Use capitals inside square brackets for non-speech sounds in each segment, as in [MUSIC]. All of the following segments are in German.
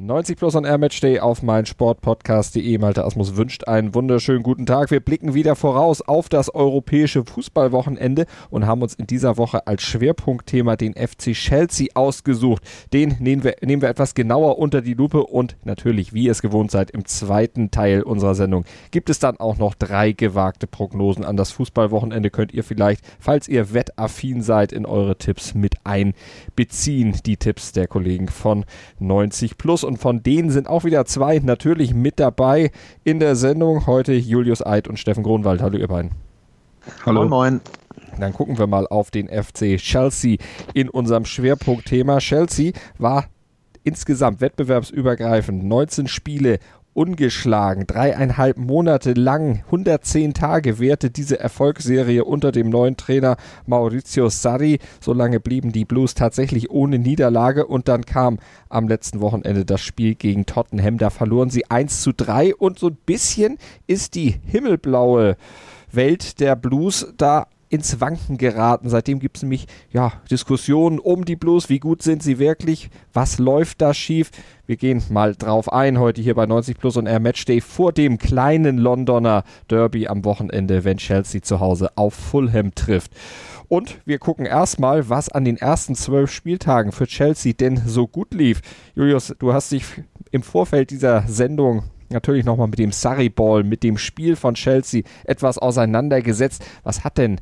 90 Plus on Air Match Day auf mein Sportpodcast.de. Malte Asmus wünscht einen wunderschönen guten Tag. Wir blicken wieder voraus auf das europäische Fußballwochenende und haben uns in dieser Woche als Schwerpunktthema den FC Chelsea ausgesucht. Den nehmen wir, nehmen wir etwas genauer unter die Lupe und natürlich, wie ihr es gewohnt seid, im zweiten Teil unserer Sendung gibt es dann auch noch drei gewagte Prognosen an das Fußballwochenende. Könnt ihr vielleicht, falls ihr wettaffin seid, in eure Tipps mit einbeziehen. Die Tipps der Kollegen von 90 Plus und von denen sind auch wieder zwei natürlich mit dabei in der Sendung. Heute Julius Eid und Steffen Gronwald. Hallo ihr beiden. Hallo. Moin, moin. Dann gucken wir mal auf den FC Chelsea in unserem Schwerpunktthema. Chelsea war insgesamt wettbewerbsübergreifend 19 Spiele ungeschlagen. Dreieinhalb Monate lang, 110 Tage währte diese Erfolgsserie unter dem neuen Trainer Maurizio Sarri. So lange blieben die Blues tatsächlich ohne Niederlage und dann kam am letzten Wochenende das Spiel gegen Tottenham. Da verloren sie 1 zu 3 und so ein bisschen ist die himmelblaue Welt der Blues da ins Wanken geraten. Seitdem gibt es nämlich ja, Diskussionen um die Blues. Wie gut sind sie wirklich? Was läuft da schief? Wir gehen mal drauf ein heute hier bei 90 Plus und Air Matchday vor dem kleinen Londoner Derby am Wochenende, wenn Chelsea zu Hause auf Fulham trifft. Und wir gucken erstmal, was an den ersten zwölf Spieltagen für Chelsea denn so gut lief. Julius, du hast dich im Vorfeld dieser Sendung natürlich nochmal mit dem Surrey Ball, mit dem Spiel von Chelsea etwas auseinandergesetzt. Was hat denn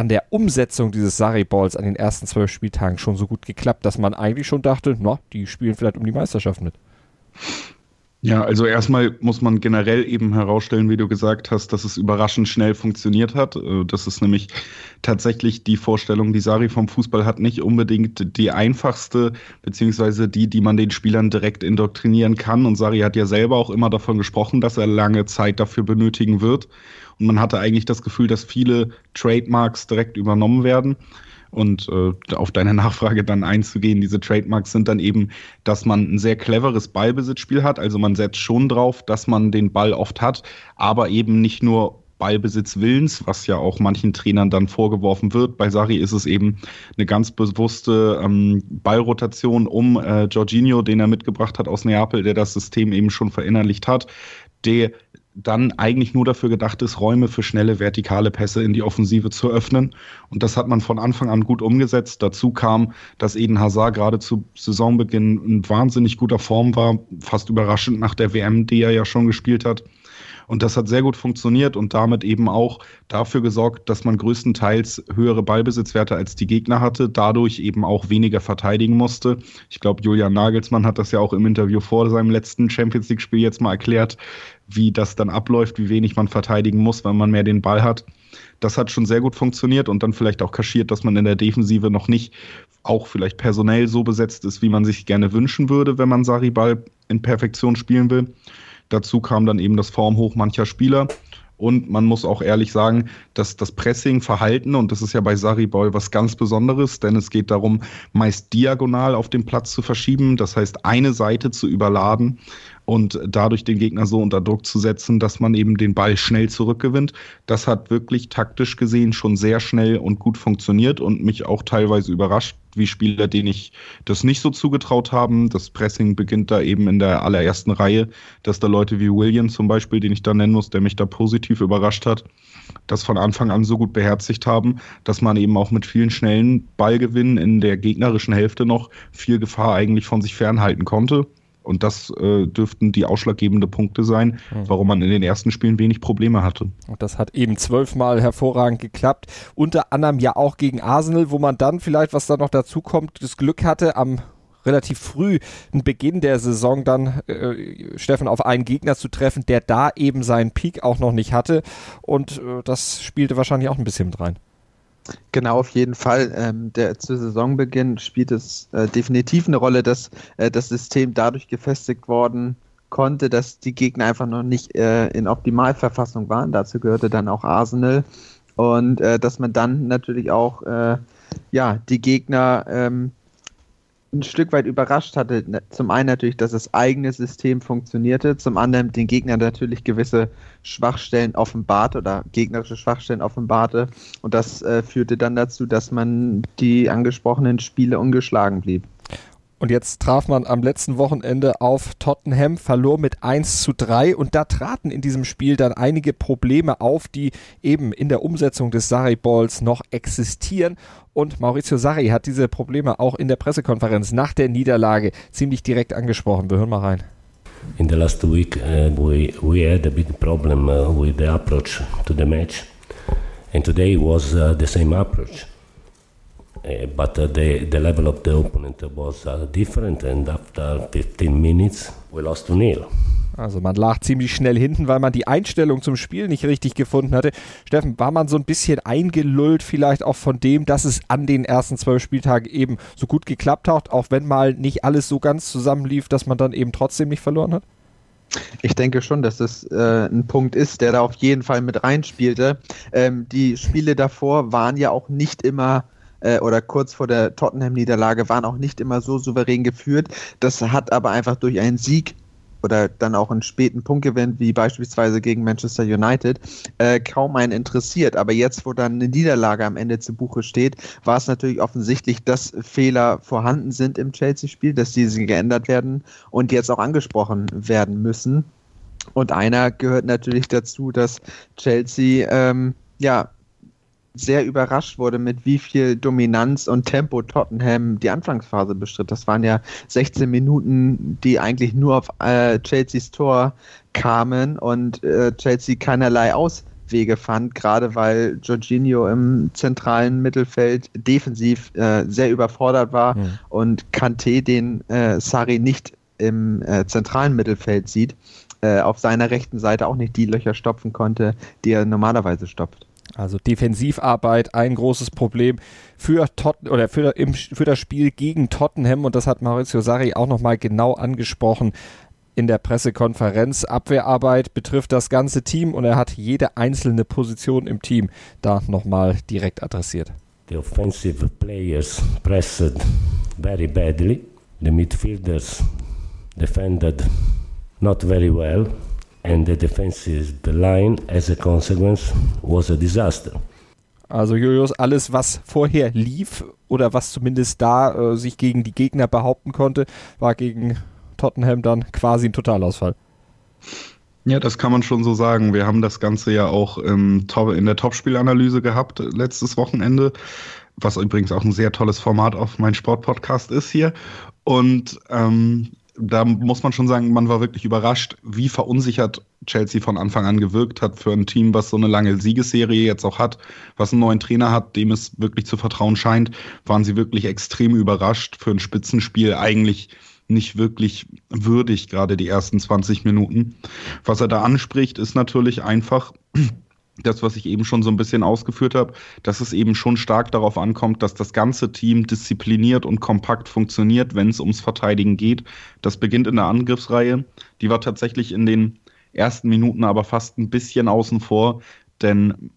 an der Umsetzung dieses Sarri-Balls an den ersten zwölf Spieltagen schon so gut geklappt, dass man eigentlich schon dachte, na, die spielen vielleicht um die Meisterschaft mit. Ja, also erstmal muss man generell eben herausstellen, wie du gesagt hast, dass es überraschend schnell funktioniert hat. Äh, das ist nämlich tatsächlich die Vorstellung, die Sari vom Fußball hat, nicht unbedingt die einfachste, beziehungsweise die, die man den Spielern direkt indoktrinieren kann. Und Sari hat ja selber auch immer davon gesprochen, dass er lange Zeit dafür benötigen wird. Und man hatte eigentlich das Gefühl, dass viele Trademarks direkt übernommen werden. Und äh, auf deine Nachfrage dann einzugehen, diese Trademarks sind dann eben, dass man ein sehr cleveres Ballbesitzspiel hat. Also man setzt schon drauf, dass man den Ball oft hat, aber eben nicht nur Ballbesitz Willens, was ja auch manchen Trainern dann vorgeworfen wird. Bei Sari ist es eben eine ganz bewusste ähm, Ballrotation um äh, Jorginho, den er mitgebracht hat aus Neapel, der das System eben schon verinnerlicht hat, der dann eigentlich nur dafür gedacht ist, Räume für schnelle vertikale Pässe in die Offensive zu öffnen. Und das hat man von Anfang an gut umgesetzt. Dazu kam, dass Eden Hazard gerade zu Saisonbeginn in wahnsinnig guter Form war, fast überraschend nach der WM, die er ja schon gespielt hat. Und das hat sehr gut funktioniert und damit eben auch dafür gesorgt, dass man größtenteils höhere Ballbesitzwerte als die Gegner hatte, dadurch eben auch weniger verteidigen musste. Ich glaube, Julian Nagelsmann hat das ja auch im Interview vor seinem letzten Champions League-Spiel jetzt mal erklärt, wie das dann abläuft, wie wenig man verteidigen muss, wenn man mehr den Ball hat. Das hat schon sehr gut funktioniert und dann vielleicht auch kaschiert, dass man in der Defensive noch nicht auch vielleicht personell so besetzt ist, wie man sich gerne wünschen würde, wenn man Sariball in Perfektion spielen will. Dazu kam dann eben das Formhoch mancher Spieler. Und man muss auch ehrlich sagen, dass das Pressing-Verhalten, und das ist ja bei Saribol was ganz Besonderes, denn es geht darum, meist diagonal auf dem Platz zu verschieben, das heißt eine Seite zu überladen und dadurch den Gegner so unter Druck zu setzen, dass man eben den Ball schnell zurückgewinnt. Das hat wirklich taktisch gesehen schon sehr schnell und gut funktioniert und mich auch teilweise überrascht, wie Spieler, denen ich das nicht so zugetraut haben. Das Pressing beginnt da eben in der allerersten Reihe, dass da Leute wie William zum Beispiel, den ich da nennen muss, der mich da positiv überrascht hat, das von Anfang an so gut beherzigt haben, dass man eben auch mit vielen schnellen Ballgewinnen in der gegnerischen Hälfte noch viel Gefahr eigentlich von sich fernhalten konnte. Und das äh, dürften die ausschlaggebende Punkte sein, mhm. warum man in den ersten Spielen wenig Probleme hatte. Und das hat eben zwölfmal hervorragend geklappt. Unter anderem ja auch gegen Arsenal, wo man dann vielleicht, was da noch dazu kommt, das Glück hatte, am relativ früh einen Beginn der Saison dann äh, Steffen auf einen Gegner zu treffen, der da eben seinen Peak auch noch nicht hatte. Und äh, das spielte wahrscheinlich auch ein bisschen mit rein. Genau, auf jeden Fall. Ähm, der, zu Saisonbeginn spielt es äh, definitiv eine Rolle, dass äh, das System dadurch gefestigt worden konnte, dass die Gegner einfach noch nicht äh, in Optimalverfassung waren. Dazu gehörte dann auch Arsenal. Und äh, dass man dann natürlich auch äh, ja, die Gegner ähm, ein Stück weit überrascht hatte, ne, zum einen natürlich, dass das eigene System funktionierte, zum anderen den Gegner natürlich gewisse Schwachstellen offenbarte oder gegnerische Schwachstellen offenbarte. Und das äh, führte dann dazu, dass man die angesprochenen Spiele ungeschlagen blieb. Und jetzt traf man am letzten Wochenende auf Tottenham, verlor mit 1 zu 3 und da traten in diesem Spiel dann einige Probleme auf, die eben in der Umsetzung des Sarri-Balls noch existieren. Und Maurizio Sarri hat diese Probleme auch in der Pressekonferenz nach der Niederlage ziemlich direkt angesprochen. Wir hören mal rein. In the last week uh, we, we had a big problem uh, with the approach to the match and today was uh, the same approach. Uh, but uh, the, the level of the opponent was uh, different, and after 15 minutes, we lost to nil. Also man lag ziemlich schnell hinten, weil man die Einstellung zum Spiel nicht richtig gefunden hatte. Steffen, war man so ein bisschen eingelullt vielleicht auch von dem, dass es an den ersten zwölf Spieltagen eben so gut geklappt hat, auch wenn mal nicht alles so ganz zusammenlief, dass man dann eben trotzdem nicht verloren hat? Ich denke schon, dass das äh, ein Punkt ist, der da auf jeden Fall mit reinspielte. Ähm, die Spiele davor waren ja auch nicht immer äh, oder kurz vor der Tottenham-Niederlage waren auch nicht immer so souverän geführt. Das hat aber einfach durch einen Sieg oder dann auch einen späten Punktgewinn, wie beispielsweise gegen Manchester United, äh, kaum einen interessiert. Aber jetzt, wo dann eine Niederlage am Ende zu Buche steht, war es natürlich offensichtlich, dass Fehler vorhanden sind im Chelsea-Spiel, dass diese geändert werden und jetzt auch angesprochen werden müssen. Und einer gehört natürlich dazu, dass Chelsea ähm, ja sehr überrascht wurde, mit wie viel Dominanz und Tempo Tottenham die Anfangsphase bestritt. Das waren ja 16 Minuten, die eigentlich nur auf äh, Chelseas Tor kamen und äh, Chelsea keinerlei Auswege fand, gerade weil Jorginho im zentralen Mittelfeld defensiv äh, sehr überfordert war mhm. und Kanté den äh, Sari nicht im äh, zentralen Mittelfeld sieht, äh, auf seiner rechten Seite auch nicht die Löcher stopfen konnte, die er normalerweise stopft. Also Defensivarbeit ein großes Problem für, Tot oder für, im, für das Spiel gegen Tottenham und das hat Maurizio Sarri auch nochmal genau angesprochen in der Pressekonferenz. Abwehrarbeit betrifft das ganze Team und er hat jede einzelne Position im Team da nochmal direkt adressiert. The offensive players pressed very badly. The midfielders defended not very well and the defensive line as a consequence was a disaster. Also Julius, alles was vorher lief oder was zumindest da äh, sich gegen die Gegner behaupten konnte, war gegen Tottenham dann quasi ein Totalausfall. Ja, das kann man schon so sagen. Wir haben das Ganze ja auch ähm, in der Topspielanalyse gehabt letztes Wochenende, was übrigens auch ein sehr tolles Format auf mein Sportpodcast ist hier. Und ähm, da muss man schon sagen, man war wirklich überrascht, wie verunsichert Chelsea von Anfang an gewirkt hat für ein Team, was so eine lange Siegesserie jetzt auch hat, was einen neuen Trainer hat, dem es wirklich zu vertrauen scheint, waren sie wirklich extrem überrascht für ein Spitzenspiel eigentlich nicht wirklich würdig, gerade die ersten 20 Minuten. Was er da anspricht, ist natürlich einfach, das, was ich eben schon so ein bisschen ausgeführt habe, dass es eben schon stark darauf ankommt, dass das ganze Team diszipliniert und kompakt funktioniert, wenn es ums Verteidigen geht. Das beginnt in der Angriffsreihe. Die war tatsächlich in den ersten Minuten aber fast ein bisschen außen vor, denn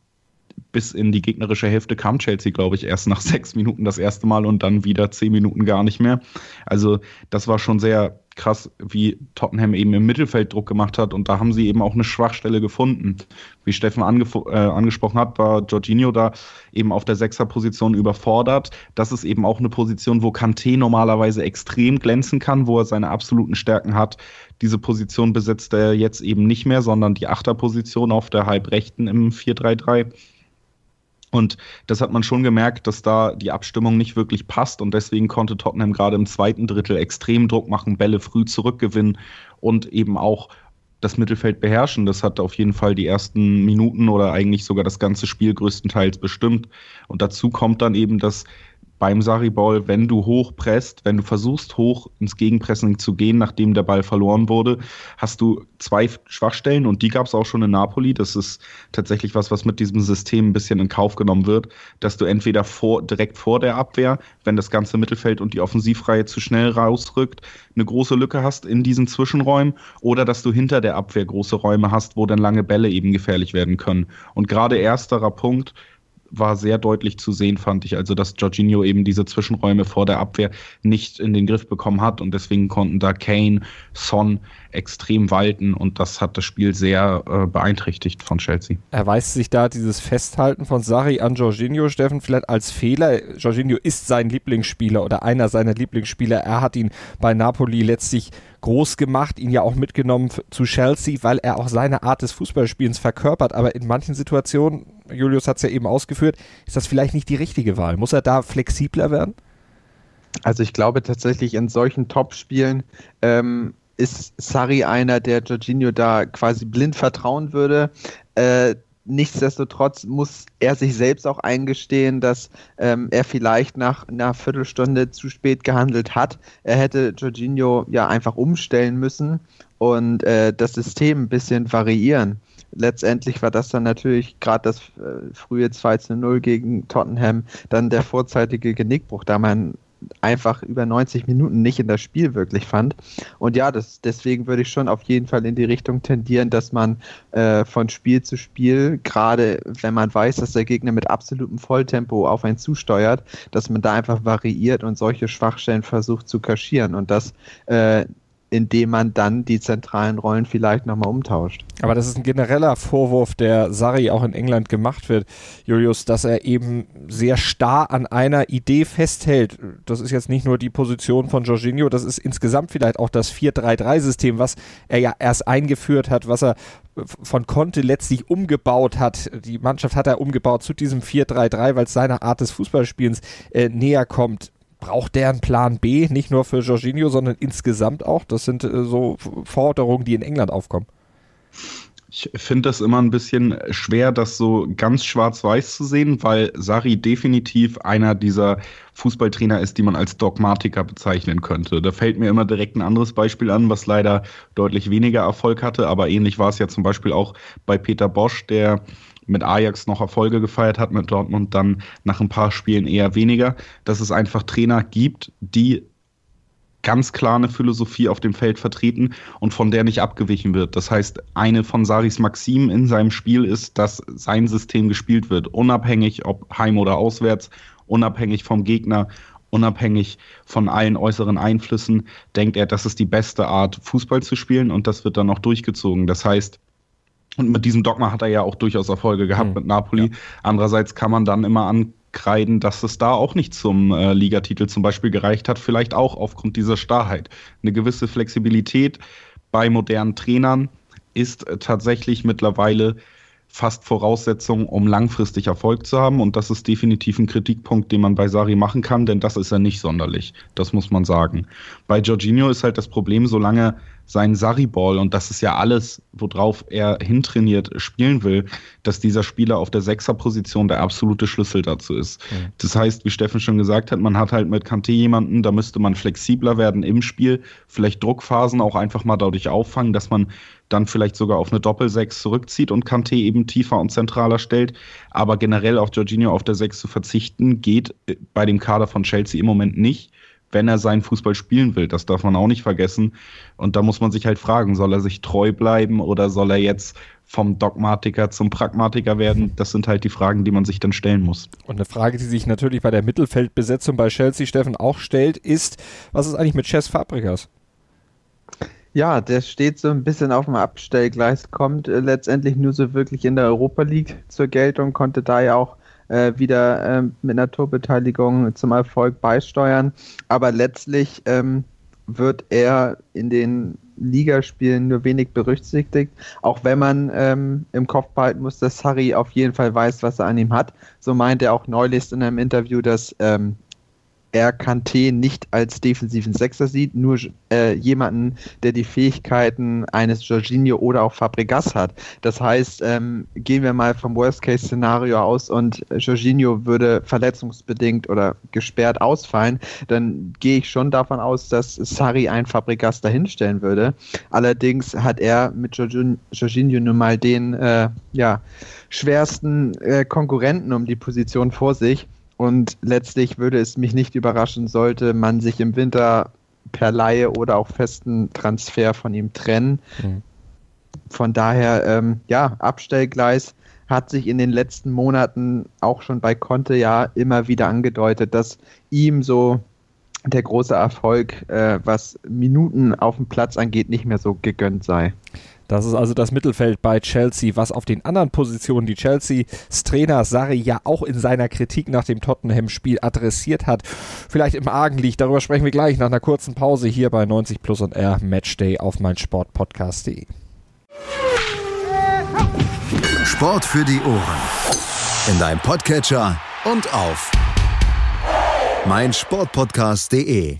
bis in die gegnerische Hälfte kam Chelsea, glaube ich, erst nach [LAUGHS] sechs Minuten das erste Mal und dann wieder zehn Minuten gar nicht mehr. Also das war schon sehr krass, wie Tottenham eben im Mittelfeld Druck gemacht hat und da haben sie eben auch eine Schwachstelle gefunden. Wie Steffen äh, angesprochen hat, war Jorginho da eben auf der Sechserposition überfordert. Das ist eben auch eine Position, wo Kanté normalerweise extrem glänzen kann, wo er seine absoluten Stärken hat. Diese Position besetzt er jetzt eben nicht mehr, sondern die Achterposition auf der Halbrechten im 4-3-3. Und das hat man schon gemerkt, dass da die Abstimmung nicht wirklich passt und deswegen konnte Tottenham gerade im zweiten Drittel extrem Druck machen, Bälle früh zurückgewinnen und eben auch das Mittelfeld beherrschen. Das hat auf jeden Fall die ersten Minuten oder eigentlich sogar das ganze Spiel größtenteils bestimmt. Und dazu kommt dann eben, dass beim Sarri-Ball, wenn du hoch presst, wenn du versuchst, hoch ins Gegenpressing zu gehen, nachdem der Ball verloren wurde, hast du zwei Schwachstellen und die gab es auch schon in Napoli. Das ist tatsächlich was, was mit diesem System ein bisschen in Kauf genommen wird, dass du entweder vor, direkt vor der Abwehr, wenn das ganze Mittelfeld und die Offensivreihe zu schnell rausrückt, eine große Lücke hast in diesen Zwischenräumen oder dass du hinter der Abwehr große Räume hast, wo dann lange Bälle eben gefährlich werden können. Und gerade ersterer Punkt, war sehr deutlich zu sehen, fand ich. Also, dass Jorginho eben diese Zwischenräume vor der Abwehr nicht in den Griff bekommen hat und deswegen konnten da Kane, Son extrem walten und das hat das Spiel sehr äh, beeinträchtigt von Chelsea. Erweist sich da dieses Festhalten von Sarri an Jorginho, Steffen, vielleicht als Fehler? Jorginho ist sein Lieblingsspieler oder einer seiner Lieblingsspieler. Er hat ihn bei Napoli letztlich groß gemacht, ihn ja auch mitgenommen zu Chelsea, weil er auch seine Art des Fußballspielens verkörpert. Aber in manchen Situationen, Julius hat es ja eben ausgeführt, ist das vielleicht nicht die richtige Wahl. Muss er da flexibler werden? Also ich glaube tatsächlich in solchen Top-Spielen ähm, ist Sari einer, der Jorginho da quasi blind vertrauen würde. Äh, nichtsdestotrotz muss er sich selbst auch eingestehen, dass ähm, er vielleicht nach einer Viertelstunde zu spät gehandelt hat. Er hätte Jorginho ja einfach umstellen müssen und äh, das System ein bisschen variieren. Letztendlich war das dann natürlich gerade das äh, frühe 2 zu 0 gegen Tottenham, dann der vorzeitige Genickbruch, da man einfach über 90 Minuten nicht in das Spiel wirklich fand. Und ja, das, deswegen würde ich schon auf jeden Fall in die Richtung tendieren, dass man äh, von Spiel zu Spiel, gerade wenn man weiß, dass der Gegner mit absolutem Volltempo auf einen zusteuert, dass man da einfach variiert und solche Schwachstellen versucht zu kaschieren und das äh, indem man dann die zentralen Rollen vielleicht nochmal umtauscht. Aber das ist ein genereller Vorwurf, der Sarri auch in England gemacht wird, Julius, dass er eben sehr starr an einer Idee festhält. Das ist jetzt nicht nur die Position von Jorginho, das ist insgesamt vielleicht auch das 4-3-3-System, was er ja erst eingeführt hat, was er von Conte letztlich umgebaut hat. Die Mannschaft hat er umgebaut zu diesem 4-3-3, weil es seiner Art des Fußballspielens äh, näher kommt braucht der einen Plan B, nicht nur für Jorginho, sondern insgesamt auch? Das sind äh, so Forderungen, die in England aufkommen. Ich finde das immer ein bisschen schwer, das so ganz schwarz-weiß zu sehen, weil Sari definitiv einer dieser Fußballtrainer ist, die man als Dogmatiker bezeichnen könnte. Da fällt mir immer direkt ein anderes Beispiel an, was leider deutlich weniger Erfolg hatte, aber ähnlich war es ja zum Beispiel auch bei Peter Bosch, der mit Ajax noch Erfolge gefeiert hat, mit Dortmund dann nach ein paar Spielen eher weniger, dass es einfach Trainer gibt, die ganz klar eine Philosophie auf dem Feld vertreten und von der nicht abgewichen wird. Das heißt, eine von Saris Maximen in seinem Spiel ist, dass sein System gespielt wird, unabhängig ob heim oder auswärts, unabhängig vom Gegner, unabhängig von allen äußeren Einflüssen, denkt er, das ist die beste Art, Fußball zu spielen und das wird dann auch durchgezogen. Das heißt, und mit diesem Dogma hat er ja auch durchaus Erfolge gehabt mhm. mit Napoli. Ja. Andererseits kann man dann immer ankreiden, dass es da auch nicht zum äh, Ligatitel zum Beispiel gereicht hat, vielleicht auch aufgrund dieser Starrheit. Eine gewisse Flexibilität bei modernen Trainern ist äh, tatsächlich mittlerweile fast Voraussetzung, um langfristig Erfolg zu haben. Und das ist definitiv ein Kritikpunkt, den man bei Sari machen kann, denn das ist er nicht sonderlich. Das muss man sagen. Bei Jorginho ist halt das Problem, solange sein Sarri-Ball, und das ist ja alles, worauf er hintrainiert, spielen will, dass dieser Spieler auf der Sechser-Position der absolute Schlüssel dazu ist. Mhm. Das heißt, wie Steffen schon gesagt hat, man hat halt mit Kanté jemanden, da müsste man flexibler werden im Spiel, vielleicht Druckphasen auch einfach mal dadurch auffangen, dass man dann vielleicht sogar auf eine Doppel-Sechs zurückzieht und Kanté eben tiefer und zentraler stellt. Aber generell auf Jorginho auf der Sechs zu verzichten, geht bei dem Kader von Chelsea im Moment nicht wenn er seinen Fußball spielen will. Das darf man auch nicht vergessen. Und da muss man sich halt fragen, soll er sich treu bleiben oder soll er jetzt vom Dogmatiker zum Pragmatiker werden? Das sind halt die Fragen, die man sich dann stellen muss. Und eine Frage, die sich natürlich bei der Mittelfeldbesetzung bei Chelsea, Steffen, auch stellt, ist, was ist eigentlich mit Chess Fabregas? Ja, der steht so ein bisschen auf dem Abstellgleis, kommt äh, letztendlich nur so wirklich in der Europa League zur Geltung, konnte da ja auch äh, wieder äh, mit einer Torbeteiligung zum Erfolg beisteuern. Aber letztlich ähm, wird er in den Ligaspielen nur wenig berücksichtigt, auch wenn man ähm, im Kopf behalten muss, dass Harry auf jeden Fall weiß, was er an ihm hat. So meint er auch neulich in einem Interview, dass ähm, er Kanté nicht als defensiven Sechser sieht, nur äh, jemanden, der die Fähigkeiten eines Jorginho oder auch Fabregas hat. Das heißt, ähm, gehen wir mal vom Worst-Case-Szenario aus und Jorginho würde verletzungsbedingt oder gesperrt ausfallen, dann gehe ich schon davon aus, dass Sari ein Fabregas dahinstellen würde. Allerdings hat er mit Jorginho nun mal den äh, ja, schwersten äh, Konkurrenten um die Position vor sich. Und letztlich würde es mich nicht überraschen, sollte man sich im Winter per Laie oder auch festen Transfer von ihm trennen. Mhm. Von daher, ähm, ja, Abstellgleis. hat sich in den letzten Monaten auch schon bei Conte ja immer wieder angedeutet, dass ihm so der große Erfolg, äh, was Minuten auf dem Platz angeht, nicht mehr so gegönnt sei. Das ist also das Mittelfeld bei Chelsea, was auf den anderen Positionen die Chelseas Trainer Sarri ja auch in seiner Kritik nach dem Tottenham-Spiel adressiert hat, vielleicht im Argen liegt. Darüber sprechen wir gleich nach einer kurzen Pause hier bei 90 Plus und R Matchday auf meinsportpodcast.de. Sport für die Ohren. In deinem Podcatcher und auf meinsportpodcast.de.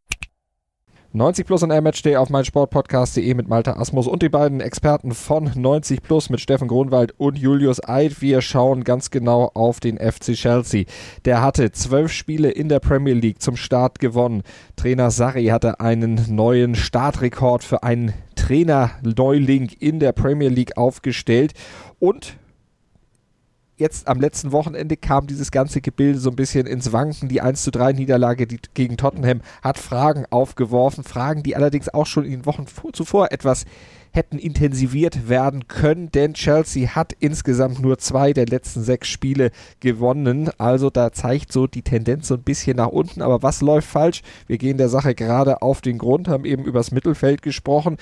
90 Plus und Matchday auf meinsportpodcast.de mit Malta Asmus und die beiden Experten von 90 Plus mit Steffen Grunwald und Julius Eid. Wir schauen ganz genau auf den FC Chelsea. Der hatte zwölf Spiele in der Premier League zum Start gewonnen. Trainer Sarri hatte einen neuen Startrekord für einen Trainer-Neuling in der Premier League aufgestellt und jetzt am letzten Wochenende kam dieses ganze Gebilde so ein bisschen ins Wanken. Die 1 zu 3 Niederlage gegen Tottenham hat Fragen aufgeworfen. Fragen, die allerdings auch schon in den Wochen zuvor etwas hätten intensiviert werden können, denn Chelsea hat insgesamt nur zwei der letzten sechs Spiele gewonnen. Also da zeigt so die Tendenz so ein bisschen nach unten. Aber was läuft falsch? Wir gehen der Sache gerade auf den Grund, haben eben übers Mittelfeld gesprochen.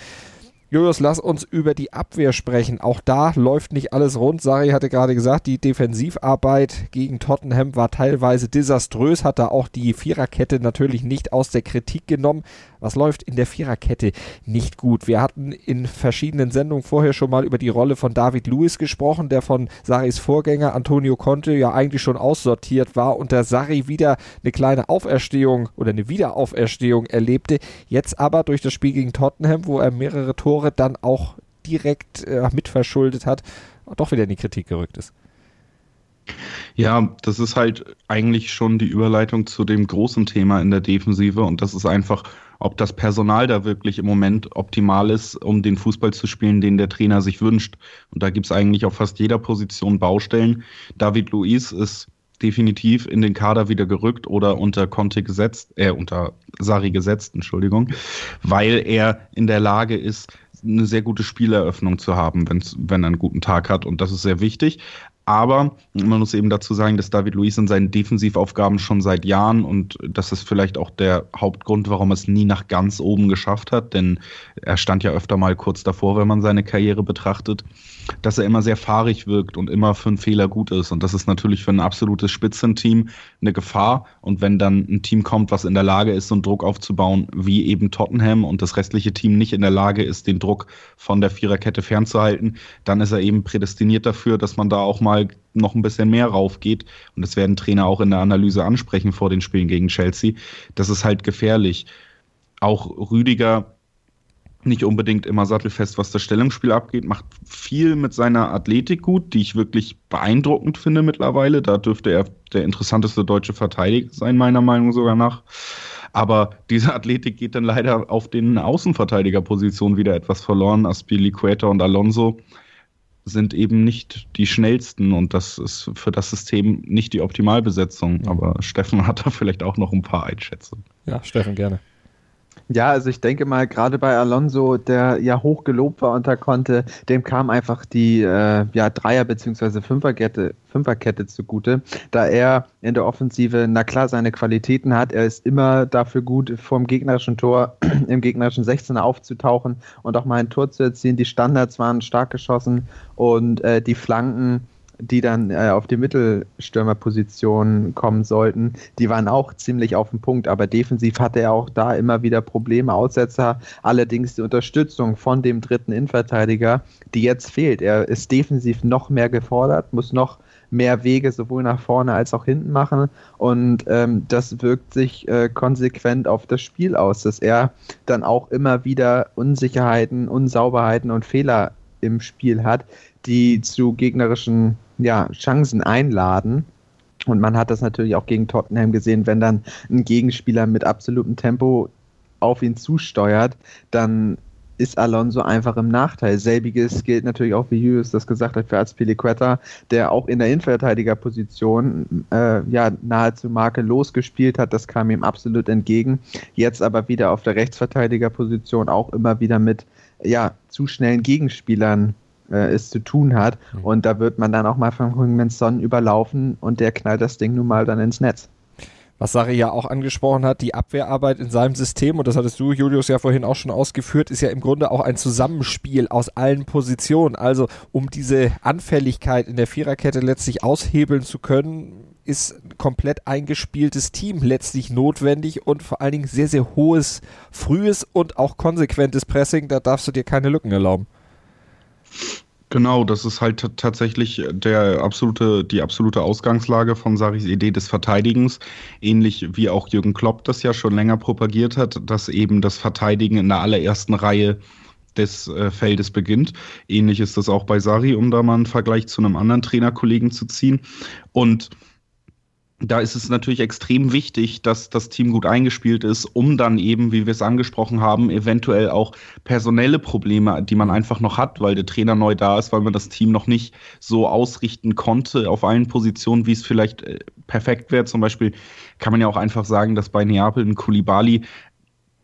Julius, lass uns über die Abwehr sprechen. Auch da läuft nicht alles rund. Sari hatte gerade gesagt, die Defensivarbeit gegen Tottenham war teilweise desaströs, hat da auch die Viererkette natürlich nicht aus der Kritik genommen. Was läuft in der Viererkette nicht gut? Wir hatten in verschiedenen Sendungen vorher schon mal über die Rolle von David Lewis gesprochen, der von Saris Vorgänger Antonio Conte ja eigentlich schon aussortiert war und der Sari wieder eine kleine Auferstehung oder eine Wiederauferstehung erlebte. Jetzt aber durch das Spiel gegen Tottenham, wo er mehrere Tore Tore dann auch direkt äh, mitverschuldet hat, doch wieder in die Kritik gerückt ist. Ja, das ist halt eigentlich schon die Überleitung zu dem großen Thema in der Defensive und das ist einfach, ob das Personal da wirklich im Moment optimal ist, um den Fußball zu spielen, den der Trainer sich wünscht. Und da gibt es eigentlich auf fast jeder Position Baustellen. David Luiz ist definitiv in den Kader wieder gerückt oder unter Conte gesetzt, äh, unter Sari gesetzt, Entschuldigung, weil er in der Lage ist, eine sehr gute Spieleröffnung zu haben, wenn's, wenn er einen guten Tag hat. Und das ist sehr wichtig. Aber man muss eben dazu sagen, dass David Luiz in seinen Defensivaufgaben schon seit Jahren und das ist vielleicht auch der Hauptgrund, warum er es nie nach ganz oben geschafft hat, denn er stand ja öfter mal kurz davor, wenn man seine Karriere betrachtet, dass er immer sehr fahrig wirkt und immer für einen Fehler gut ist. Und das ist natürlich für ein absolutes Spitzenteam eine Gefahr. Und wenn dann ein Team kommt, was in der Lage ist, so einen Druck aufzubauen, wie eben Tottenham und das restliche Team nicht in der Lage ist, den Druck von der Viererkette fernzuhalten, dann ist er eben prädestiniert dafür, dass man da auch mal noch ein bisschen mehr raufgeht. Und das werden Trainer auch in der Analyse ansprechen vor den Spielen gegen Chelsea. Das ist halt gefährlich. Auch Rüdiger nicht unbedingt immer sattelfest, was das Stellungsspiel abgeht, macht viel mit seiner Athletik gut, die ich wirklich beeindruckend finde mittlerweile. Da dürfte er der interessanteste deutsche Verteidiger sein, meiner Meinung sogar nach. Aber diese Athletik geht dann leider auf den Außenverteidigerpositionen wieder etwas verloren. Aspilicueta und Alonso sind eben nicht die schnellsten und das ist für das System nicht die Optimalbesetzung. Aber Steffen hat da vielleicht auch noch ein paar Einschätzungen. Ja, Steffen, gerne. Ja, also ich denke mal, gerade bei Alonso, der ja hoch gelobt war unter Conte, dem kam einfach die äh, ja, Dreier- bzw. Fünferkette, Fünferkette zugute, da er in der Offensive, na klar, seine Qualitäten hat. Er ist immer dafür gut, vom gegnerischen Tor [CLEARS THROAT] im gegnerischen 16er aufzutauchen und auch mal ein Tor zu erzielen. Die Standards waren stark geschossen und äh, die Flanken die dann äh, auf die Mittelstürmerposition kommen sollten, die waren auch ziemlich auf dem Punkt, aber defensiv hatte er auch da immer wieder Probleme, Aussetzer, allerdings die Unterstützung von dem dritten Innenverteidiger, die jetzt fehlt. Er ist defensiv noch mehr gefordert, muss noch mehr Wege sowohl nach vorne als auch hinten machen. Und ähm, das wirkt sich äh, konsequent auf das Spiel aus, dass er dann auch immer wieder Unsicherheiten, Unsauberheiten und Fehler im Spiel hat, die zu gegnerischen ja, Chancen einladen. Und man hat das natürlich auch gegen Tottenham gesehen, wenn dann ein Gegenspieler mit absolutem Tempo auf ihn zusteuert, dann ist Alonso einfach im Nachteil. Selbiges gilt natürlich auch, wie Julius das gesagt hat, für Azpilicueta, der auch in der Innenverteidigerposition äh, ja, nahezu makellos gespielt hat. Das kam ihm absolut entgegen. Jetzt aber wieder auf der Rechtsverteidigerposition auch immer wieder mit ja, zu schnellen Gegenspielern äh, es zu tun hat. Mhm. Und da wird man dann auch mal von Heung-Min Son überlaufen und der knallt das Ding nun mal dann ins Netz was Sari ja auch angesprochen hat, die Abwehrarbeit in seinem System, und das hattest du, Julius, ja vorhin auch schon ausgeführt, ist ja im Grunde auch ein Zusammenspiel aus allen Positionen. Also um diese Anfälligkeit in der Viererkette letztlich aushebeln zu können, ist ein komplett eingespieltes Team letztlich notwendig und vor allen Dingen sehr, sehr hohes, frühes und auch konsequentes Pressing. Da darfst du dir keine Lücken erlauben. Genau, das ist halt tatsächlich der absolute, die absolute Ausgangslage von Saris Idee des Verteidigens, ähnlich wie auch Jürgen Klopp das ja schon länger propagiert hat, dass eben das Verteidigen in der allerersten Reihe des äh, Feldes beginnt. Ähnlich ist das auch bei Sari, um da mal einen Vergleich zu einem anderen Trainerkollegen zu ziehen. Und da ist es natürlich extrem wichtig, dass das Team gut eingespielt ist, um dann eben, wie wir es angesprochen haben, eventuell auch personelle Probleme, die man einfach noch hat, weil der Trainer neu da ist, weil man das Team noch nicht so ausrichten konnte auf allen Positionen, wie es vielleicht äh, perfekt wäre. Zum Beispiel kann man ja auch einfach sagen, dass bei Neapel ein Kulibali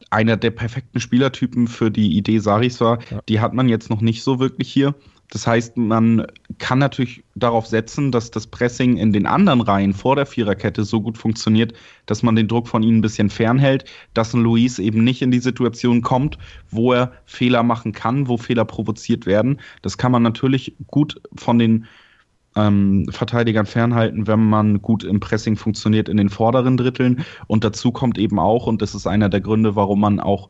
einer der perfekten Spielertypen für die Idee Saris war. Ja. Die hat man jetzt noch nicht so wirklich hier. Das heißt, man kann natürlich darauf setzen, dass das Pressing in den anderen Reihen vor der Viererkette so gut funktioniert, dass man den Druck von ihnen ein bisschen fernhält, dass ein Luis eben nicht in die Situation kommt, wo er Fehler machen kann, wo Fehler provoziert werden. Das kann man natürlich gut von den ähm, Verteidigern fernhalten, wenn man gut im Pressing funktioniert in den vorderen Dritteln. Und dazu kommt eben auch, und das ist einer der Gründe, warum man auch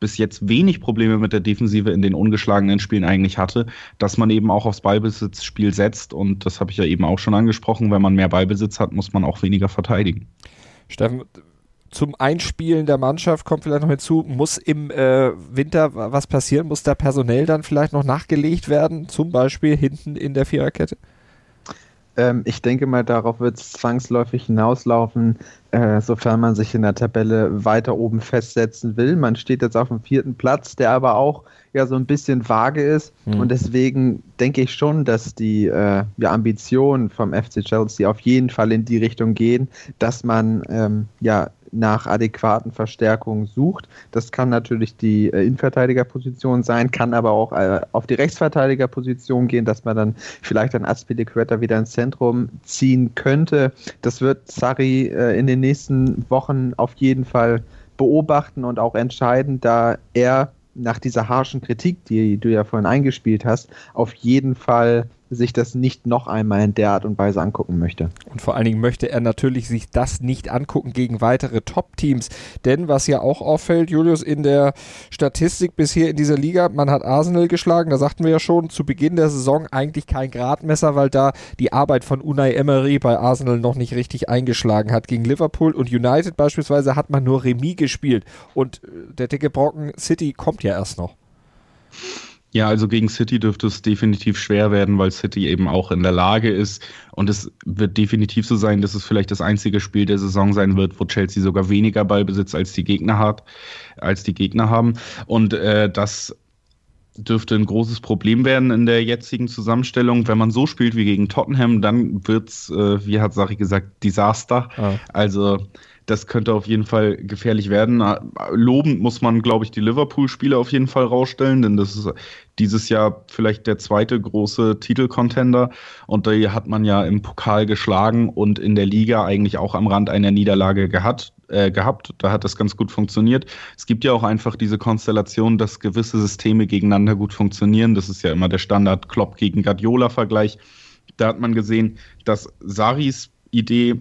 bis jetzt wenig Probleme mit der Defensive in den ungeschlagenen Spielen eigentlich hatte, dass man eben auch aufs Ballbesitzspiel setzt. Und das habe ich ja eben auch schon angesprochen. Wenn man mehr Ballbesitz hat, muss man auch weniger verteidigen. Steffen, zum Einspielen der Mannschaft kommt vielleicht noch hinzu, muss im äh, Winter was passieren? Muss da personell dann vielleicht noch nachgelegt werden? Zum Beispiel hinten in der Viererkette? Ähm, ich denke mal, darauf wird es zwangsläufig hinauslaufen, äh, sofern man sich in der Tabelle weiter oben festsetzen will. Man steht jetzt auf dem vierten Platz, der aber auch ja so ein bisschen vage ist. Mhm. Und deswegen denke ich schon, dass die äh, ja, Ambitionen vom FC Chelsea auf jeden Fall in die Richtung gehen, dass man ähm, ja nach adäquaten Verstärkungen sucht. Das kann natürlich die äh, Innenverteidigerposition sein, kann aber auch äh, auf die Rechtsverteidigerposition gehen, dass man dann vielleicht ein Aspilicueta wieder ins Zentrum ziehen könnte. Das wird Sari äh, in den nächsten Wochen auf jeden Fall beobachten und auch entscheiden, da er nach dieser harschen Kritik, die du ja vorhin eingespielt hast, auf jeden Fall sich das nicht noch einmal in der Art und Weise angucken möchte. Und vor allen Dingen möchte er natürlich sich das nicht angucken gegen weitere Top-Teams. Denn was ja auch auffällt, Julius, in der Statistik bisher in dieser Liga, man hat Arsenal geschlagen, da sagten wir ja schon, zu Beginn der Saison eigentlich kein Gradmesser, weil da die Arbeit von Unai Emery bei Arsenal noch nicht richtig eingeschlagen hat. Gegen Liverpool und United beispielsweise hat man nur Remis gespielt. Und äh, der dicke Brocken City kommt ja erst noch. Ja, also gegen City dürfte es definitiv schwer werden, weil City eben auch in der Lage ist. Und es wird definitiv so sein, dass es vielleicht das einzige Spiel der Saison sein wird, wo Chelsea sogar weniger Ballbesitz als die Gegner hat, als die Gegner haben. Und äh, das dürfte ein großes Problem werden in der jetzigen Zusammenstellung. Wenn man so spielt wie gegen Tottenham, dann wird's, äh, wie hat Sari gesagt, Desaster. Ah. Also das könnte auf jeden Fall gefährlich werden. Lobend muss man, glaube ich, die Liverpool-Spiele auf jeden Fall rausstellen, denn das ist dieses Jahr vielleicht der zweite große Titelcontender. Und da hat man ja im Pokal geschlagen und in der Liga eigentlich auch am Rand einer Niederlage gehabt. Äh, gehabt. Da hat das ganz gut funktioniert. Es gibt ja auch einfach diese Konstellation, dass gewisse Systeme gegeneinander gut funktionieren. Das ist ja immer der Standard Klopp gegen Guardiola-Vergleich. Da hat man gesehen, dass Saris Idee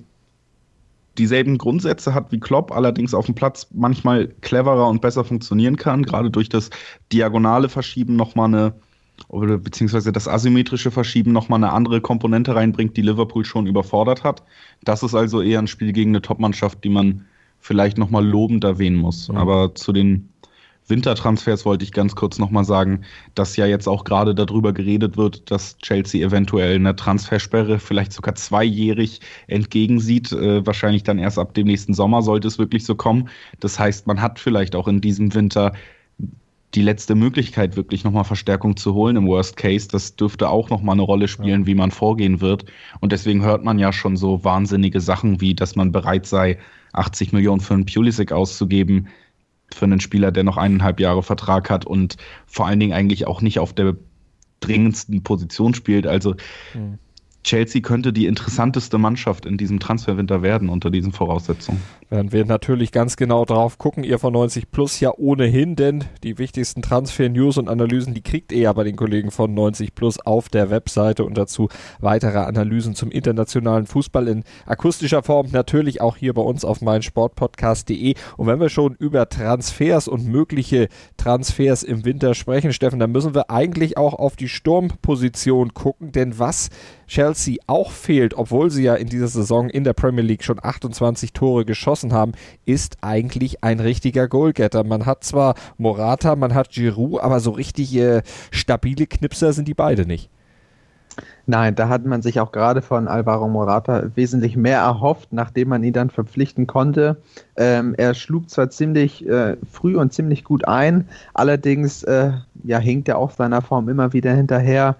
dieselben Grundsätze hat wie Klopp, allerdings auf dem Platz manchmal cleverer und besser funktionieren kann, gerade durch das diagonale Verschieben nochmal eine, oder beziehungsweise das asymmetrische Verschieben nochmal eine andere Komponente reinbringt, die Liverpool schon überfordert hat. Das ist also eher ein Spiel gegen eine Topmannschaft, die man vielleicht nochmal lobend erwähnen muss. Mhm. Aber zu den Wintertransfers wollte ich ganz kurz nochmal sagen, dass ja jetzt auch gerade darüber geredet wird, dass Chelsea eventuell eine Transfersperre vielleicht sogar zweijährig entgegensieht. Äh, wahrscheinlich dann erst ab dem nächsten Sommer sollte es wirklich so kommen. Das heißt, man hat vielleicht auch in diesem Winter die letzte Möglichkeit, wirklich nochmal Verstärkung zu holen im Worst Case. Das dürfte auch nochmal eine Rolle spielen, ja. wie man vorgehen wird. Und deswegen hört man ja schon so wahnsinnige Sachen wie, dass man bereit sei, 80 Millionen für einen Pulisic auszugeben, für einen Spieler, der noch eineinhalb Jahre Vertrag hat und vor allen Dingen eigentlich auch nicht auf der dringendsten Position spielt. Also mhm. Chelsea könnte die interessanteste Mannschaft in diesem Transferwinter werden unter diesen Voraussetzungen. Werden wir natürlich ganz genau drauf gucken. Ihr von 90 Plus ja ohnehin, denn die wichtigsten Transfer-News und Analysen, die kriegt ihr ja bei den Kollegen von 90 Plus auf der Webseite und dazu weitere Analysen zum internationalen Fußball in akustischer Form. Natürlich auch hier bei uns auf meinsportpodcast.de. Und wenn wir schon über Transfers und mögliche Transfers im Winter sprechen, Steffen, dann müssen wir eigentlich auch auf die Sturmposition gucken, denn was Chelsea auch fehlt, obwohl sie ja in dieser Saison in der Premier League schon 28 Tore geschossen haben, ist eigentlich ein richtiger Goalgetter. Man hat zwar Morata, man hat Giroud, aber so richtige stabile Knipser sind die beide nicht. Nein, da hat man sich auch gerade von Alvaro Morata wesentlich mehr erhofft, nachdem man ihn dann verpflichten konnte. Ähm, er schlug zwar ziemlich äh, früh und ziemlich gut ein, allerdings äh, ja, hinkt er auch seiner Form immer wieder hinterher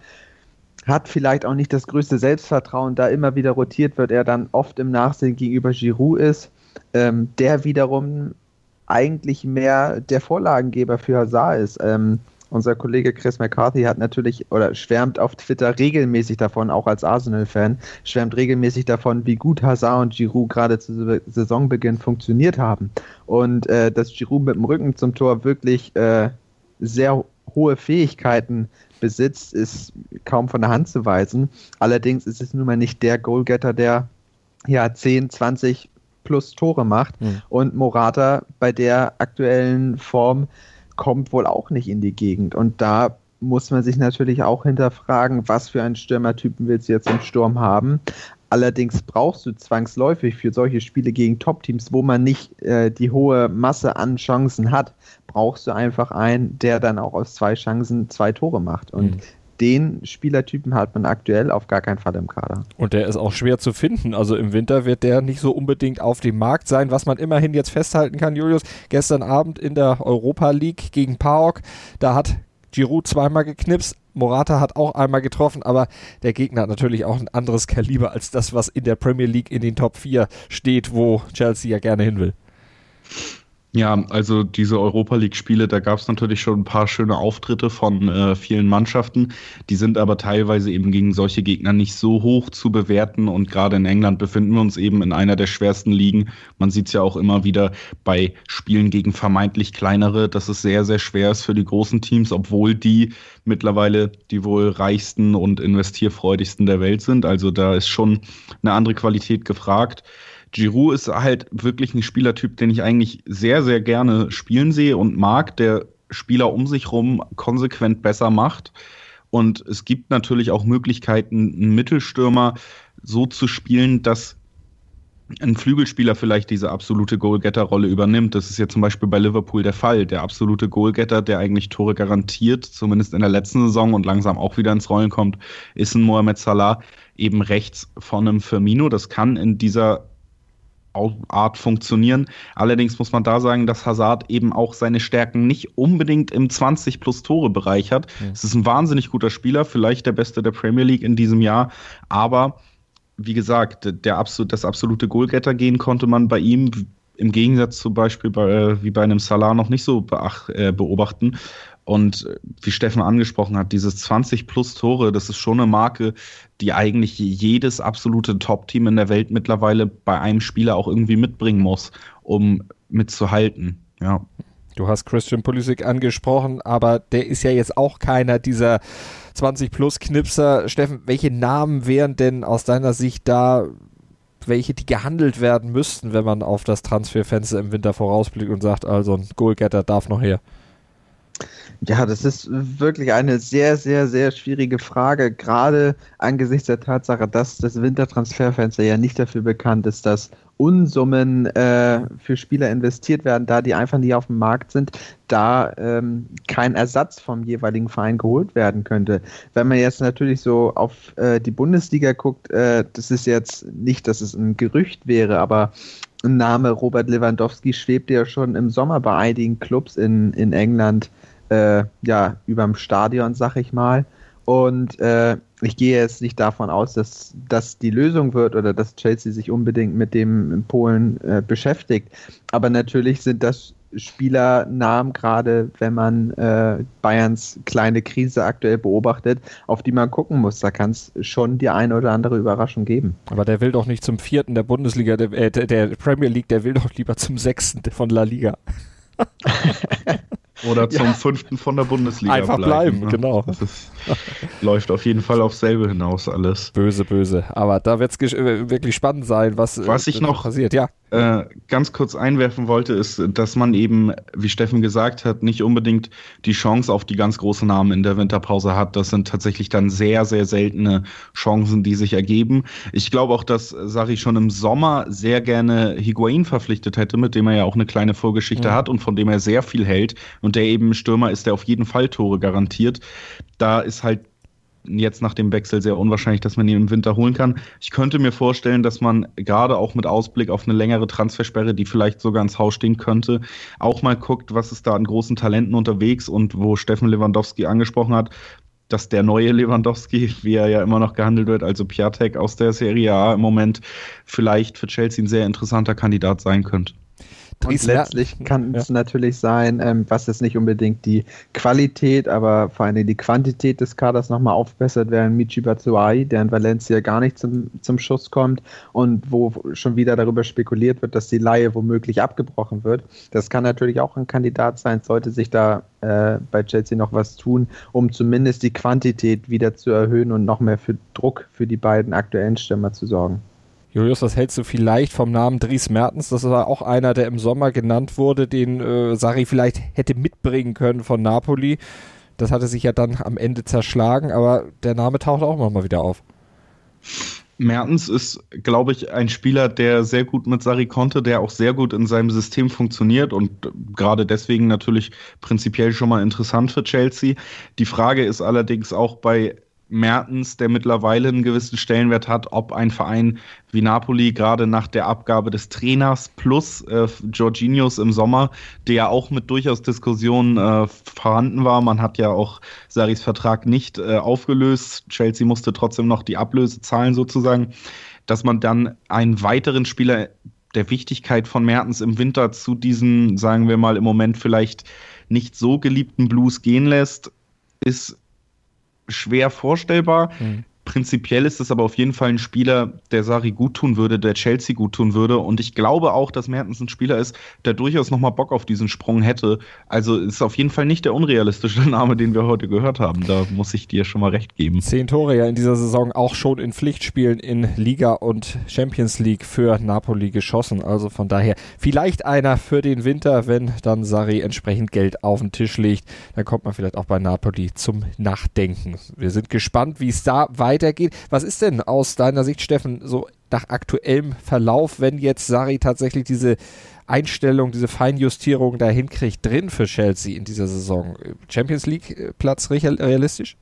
hat vielleicht auch nicht das größte Selbstvertrauen, da immer wieder rotiert wird, er dann oft im Nachsehen gegenüber Giroud ist, ähm, der wiederum eigentlich mehr der Vorlagengeber für Hazard ist. Ähm, unser Kollege Chris McCarthy hat natürlich oder schwärmt auf Twitter regelmäßig davon, auch als Arsenal-Fan, schwärmt regelmäßig davon, wie gut Hazard und Giroud gerade zu Saisonbeginn funktioniert haben. Und äh, dass Giroud mit dem Rücken zum Tor wirklich äh, sehr hohe Fähigkeiten besitzt, ist kaum von der Hand zu weisen. Allerdings ist es nun mal nicht der Goalgetter, der ja 10, 20 plus Tore macht. Mhm. Und Morata bei der aktuellen Form kommt wohl auch nicht in die Gegend. Und da muss man sich natürlich auch hinterfragen, was für einen Stürmertypen willst du jetzt im Sturm haben. Allerdings brauchst du zwangsläufig für solche Spiele gegen Top-Teams, wo man nicht äh, die hohe Masse an Chancen hat, brauchst du einfach einen, der dann auch aus zwei Chancen zwei Tore macht. Und mhm. den Spielertypen hat man aktuell auf gar keinen Fall im Kader. Und der ist auch schwer zu finden. Also im Winter wird der nicht so unbedingt auf dem Markt sein. Was man immerhin jetzt festhalten kann, Julius, gestern Abend in der Europa League gegen PAOK, da hat Giroud zweimal geknipst, Morata hat auch einmal getroffen, aber der Gegner hat natürlich auch ein anderes Kaliber als das, was in der Premier League in den Top 4 steht, wo Chelsea ja gerne hin will. Ja, also diese Europa League-Spiele, da gab es natürlich schon ein paar schöne Auftritte von äh, vielen Mannschaften. Die sind aber teilweise eben gegen solche Gegner nicht so hoch zu bewerten. Und gerade in England befinden wir uns eben in einer der schwersten Ligen. Man sieht es ja auch immer wieder bei Spielen gegen vermeintlich kleinere, dass es sehr, sehr schwer ist für die großen Teams, obwohl die mittlerweile die wohl reichsten und investierfreudigsten der Welt sind. Also da ist schon eine andere Qualität gefragt. Giroud ist halt wirklich ein Spielertyp, den ich eigentlich sehr, sehr gerne spielen sehe und mag, der Spieler um sich rum konsequent besser macht. Und es gibt natürlich auch Möglichkeiten, einen Mittelstürmer so zu spielen, dass ein Flügelspieler vielleicht diese absolute Goalgetter-Rolle übernimmt. Das ist ja zum Beispiel bei Liverpool der Fall. Der absolute Goalgetter, der eigentlich Tore garantiert, zumindest in der letzten Saison und langsam auch wieder ins Rollen kommt, ist ein Mohamed Salah eben rechts von einem Firmino. Das kann in dieser Art funktionieren. Allerdings muss man da sagen, dass Hazard eben auch seine Stärken nicht unbedingt im 20 plus Tore Bereich hat. Mhm. Es ist ein wahnsinnig guter Spieler, vielleicht der beste der Premier League in diesem Jahr, aber wie gesagt, der absolut, das absolute Goalgetter gehen konnte man bei ihm im Gegensatz zum Beispiel bei, äh, wie bei einem Salah noch nicht so äh, beobachten. Und äh, wie Steffen angesprochen hat, dieses 20 plus Tore, das ist schon eine Marke, die eigentlich jedes absolute Top-Team in der Welt mittlerweile bei einem Spieler auch irgendwie mitbringen muss, um mitzuhalten. Ja. Du hast Christian Pulisic angesprochen, aber der ist ja jetzt auch keiner dieser 20 plus Knipser. Steffen, welche Namen wären denn aus deiner Sicht da, welche die gehandelt werden müssten, wenn man auf das Transferfenster im Winter vorausblickt und sagt, also ein Goalgetter darf noch her? Ja, das ist wirklich eine sehr, sehr, sehr schwierige Frage, gerade angesichts der Tatsache, dass das Wintertransferfenster ja nicht dafür bekannt ist, dass Unsummen äh, für Spieler investiert werden, da die einfach nicht auf dem Markt sind, da ähm, kein Ersatz vom jeweiligen Verein geholt werden könnte. Wenn man jetzt natürlich so auf äh, die Bundesliga guckt, äh, das ist jetzt nicht, dass es ein Gerücht wäre, aber Name Robert Lewandowski schwebt ja schon im Sommer bei einigen Clubs in, in England äh, ja, überm Stadion, sag ich mal. Und äh, ich gehe jetzt nicht davon aus, dass das die Lösung wird oder dass Chelsea sich unbedingt mit dem in Polen äh, beschäftigt. Aber natürlich sind das Spielernamen, gerade wenn man äh, Bayerns kleine Krise aktuell beobachtet, auf die man gucken muss. Da kann es schon die eine oder andere Überraschung geben. Aber der will doch nicht zum vierten der Bundesliga, der, äh, der Premier League, der will doch lieber zum sechsten von La Liga. [LAUGHS] Oder zum ja. fünften von der Bundesliga Einfach bleiben, bleiben ne? genau. Das ist, [LAUGHS] läuft auf jeden Fall auf selbe hinaus alles. Böse, böse. Aber da wird es äh, wirklich spannend sein, was, was ich noch passiert. Ja. Äh, ganz kurz einwerfen wollte, ist, dass man eben, wie Steffen gesagt hat, nicht unbedingt die Chance auf die ganz großen Namen in der Winterpause hat. Das sind tatsächlich dann sehr, sehr seltene Chancen, die sich ergeben. Ich glaube auch, dass Sari schon im Sommer sehr gerne Higuain verpflichtet hätte, mit dem er ja auch eine kleine Vorgeschichte mhm. hat und von dem er sehr viel hält und der eben Stürmer ist, der auf jeden Fall Tore garantiert. Da ist halt jetzt nach dem Wechsel sehr unwahrscheinlich, dass man ihn im Winter holen kann. Ich könnte mir vorstellen, dass man gerade auch mit Ausblick auf eine längere Transfersperre, die vielleicht sogar ins Haus stehen könnte, auch mal guckt, was ist da an großen Talenten unterwegs und wo Steffen Lewandowski angesprochen hat, dass der neue Lewandowski, wie er ja immer noch gehandelt wird, also Piatek aus der Serie A im Moment vielleicht für Chelsea ein sehr interessanter Kandidat sein könnte. Und letztlich kann ja. es natürlich sein, ähm, was jetzt nicht unbedingt die Qualität, aber vor allem die Quantität des Kaders nochmal aufbessert werden. Michi Batshuayi, der in Valencia gar nicht zum, zum Schuss kommt und wo schon wieder darüber spekuliert wird, dass die Laie womöglich abgebrochen wird. Das kann natürlich auch ein Kandidat sein, sollte sich da äh, bei Chelsea noch was tun, um zumindest die Quantität wieder zu erhöhen und noch mehr für Druck für die beiden aktuellen Stürmer zu sorgen. Julius, was hältst du vielleicht vom Namen Dries Mertens? Das war auch einer, der im Sommer genannt wurde, den äh, Sari vielleicht hätte mitbringen können von Napoli. Das hatte sich ja dann am Ende zerschlagen, aber der Name taucht auch immer mal wieder auf. Mertens ist, glaube ich, ein Spieler, der sehr gut mit Sari konnte, der auch sehr gut in seinem System funktioniert und gerade deswegen natürlich prinzipiell schon mal interessant für Chelsea. Die Frage ist allerdings auch bei Mertens, der mittlerweile einen gewissen Stellenwert hat, ob ein Verein wie Napoli gerade nach der Abgabe des Trainers plus äh, Jorginhos im Sommer, der ja auch mit durchaus Diskussionen äh, vorhanden war. Man hat ja auch Saris Vertrag nicht äh, aufgelöst. Chelsea musste trotzdem noch die Ablöse zahlen sozusagen, dass man dann einen weiteren Spieler der Wichtigkeit von Mertens im Winter zu diesen, sagen wir mal, im Moment vielleicht nicht so geliebten Blues gehen lässt, ist schwer vorstellbar. Mhm. Prinzipiell ist es aber auf jeden Fall ein Spieler, der Sari gut tun würde, der Chelsea gut tun würde. Und ich glaube auch, dass Mertens ein Spieler ist, der durchaus nochmal Bock auf diesen Sprung hätte. Also ist auf jeden Fall nicht der unrealistische [LAUGHS] Name, den wir heute gehört haben. Da muss ich dir schon mal recht geben. Zehn Tore ja in dieser Saison auch schon in Pflichtspielen in Liga und Champions League für Napoli geschossen. Also von daher vielleicht einer für den Winter, wenn dann Sari entsprechend Geld auf den Tisch legt. Dann kommt man vielleicht auch bei Napoli zum Nachdenken. Wir sind gespannt, wie es da weiter weitergeht. Was ist denn aus deiner Sicht, Steffen, so nach aktuellem Verlauf, wenn jetzt Sari tatsächlich diese Einstellung, diese Feinjustierung da hinkriegt, drin für Chelsea in dieser Saison? Champions League-Platz äh, realistisch?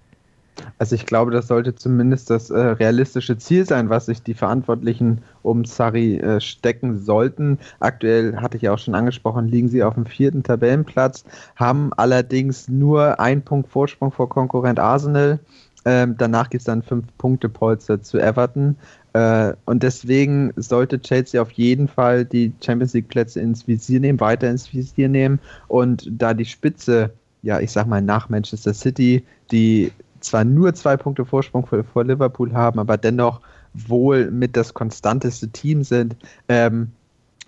Also ich glaube, das sollte zumindest das äh, realistische Ziel sein, was sich die Verantwortlichen um Sari äh, stecken sollten. Aktuell hatte ich ja auch schon angesprochen, liegen sie auf dem vierten Tabellenplatz, haben allerdings nur einen Punkt Vorsprung vor Konkurrent Arsenal. Ähm, danach gibt es dann fünf Punkte Polster zu Everton. Äh, und deswegen sollte Chelsea auf jeden Fall die Champions League Plätze ins Visier nehmen, weiter ins Visier nehmen. Und da die Spitze, ja, ich sag mal nach Manchester City, die zwar nur zwei Punkte Vorsprung vor, vor Liverpool haben, aber dennoch wohl mit das konstanteste Team sind, ähm,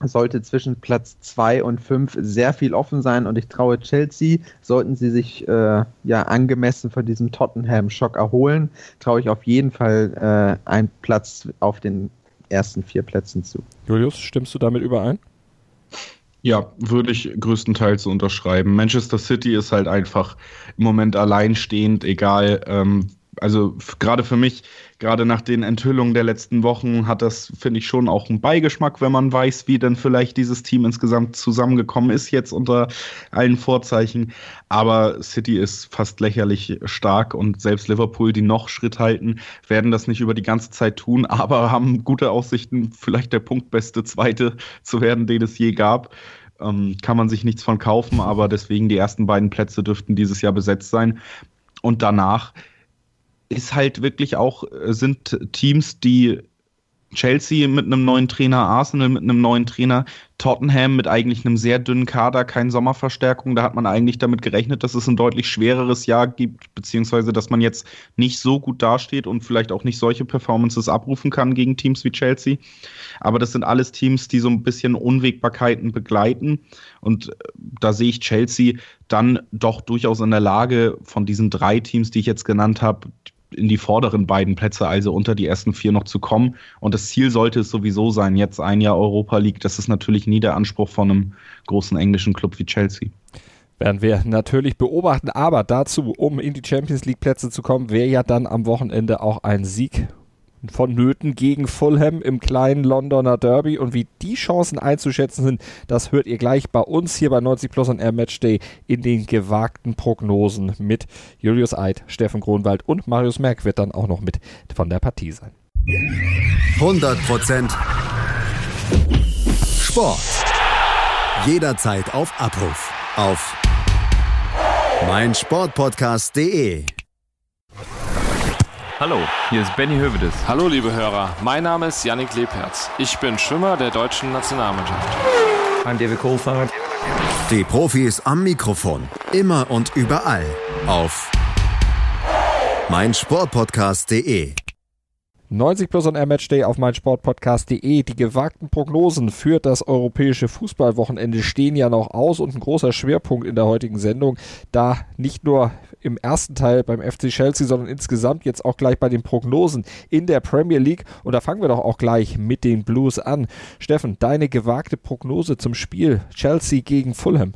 sollte zwischen Platz 2 und 5 sehr viel offen sein und ich traue Chelsea, sollten sie sich äh, ja angemessen von diesem Tottenham-Schock erholen, traue ich auf jeden Fall äh, einen Platz auf den ersten vier Plätzen zu. Julius, stimmst du damit überein? Ja, würde ich größtenteils unterschreiben. Manchester City ist halt einfach im Moment alleinstehend, egal ähm, also gerade für mich, gerade nach den Enthüllungen der letzten Wochen, hat das, finde ich, schon auch einen Beigeschmack, wenn man weiß, wie denn vielleicht dieses Team insgesamt zusammengekommen ist, jetzt unter allen Vorzeichen. Aber City ist fast lächerlich stark und selbst Liverpool, die noch Schritt halten, werden das nicht über die ganze Zeit tun, [LAUGHS] aber haben gute Aussichten, vielleicht der punktbeste Zweite zu werden, den es je gab. ähm, kann man sich nichts von kaufen, aber deswegen die ersten beiden Plätze dürften dieses Jahr besetzt sein. Und danach ist halt wirklich auch, äh, sind Teams, die Chelsea mit einem neuen Trainer, Arsenal mit einem neuen Trainer, Tottenham mit eigentlich einem sehr dünnen Kader, keine Sommerverstärkung. Da hat man eigentlich damit gerechnet, dass es ein deutlich schwereres Jahr gibt, beziehungsweise dass man jetzt nicht so gut dasteht und vielleicht auch nicht solche Performances abrufen kann gegen Teams wie Chelsea. Aber das sind alles Teams, die so ein bisschen Unwägbarkeiten begleiten. Und äh, da sehe ich Chelsea dann doch durchaus in der Lage, von diesen drei Teams, die ich jetzt genannt habe, in die vorderen beiden Plätze, also unter die ersten vier noch zu kommen. Und das Ziel sollte es sowieso sein, jetzt ein Jahr Europa League. Das ist natürlich nie der Anspruch von einem großen englischen Club wie Chelsea. Werden wir natürlich beobachten, aber dazu, um in die Champions League Plätze zu kommen, wäre ja dann am Wochenende auch ein Sieg vonnöten gegen Fulham im kleinen Londoner Derby. Und wie die Chancen einzuschätzen sind, das hört ihr gleich bei uns hier bei 90 Plus und Air Matchday in den gewagten Prognosen mit Julius Eid, Steffen Kronwald und Marius Merck wird dann auch noch mit von der Partie sein. 100% Sport. Jederzeit auf Abruf. Auf meinsportpodcast.de Hallo, hier ist Benny Hövedes. Hallo liebe Hörer, mein Name ist Yannick Lebherz. Ich bin Schwimmer der deutschen Nationalmannschaft. I'm David Kohlfahrt. Die Profis am Mikrofon, immer und überall auf meinsportpodcast.de 90 Plus und Air Matchday auf meinsportpodcast.de. Die gewagten Prognosen für das europäische Fußballwochenende stehen ja noch aus und ein großer Schwerpunkt in der heutigen Sendung, da nicht nur im ersten Teil beim FC Chelsea, sondern insgesamt jetzt auch gleich bei den Prognosen in der Premier League. Und da fangen wir doch auch gleich mit den Blues an. Steffen, deine gewagte Prognose zum Spiel Chelsea gegen Fulham.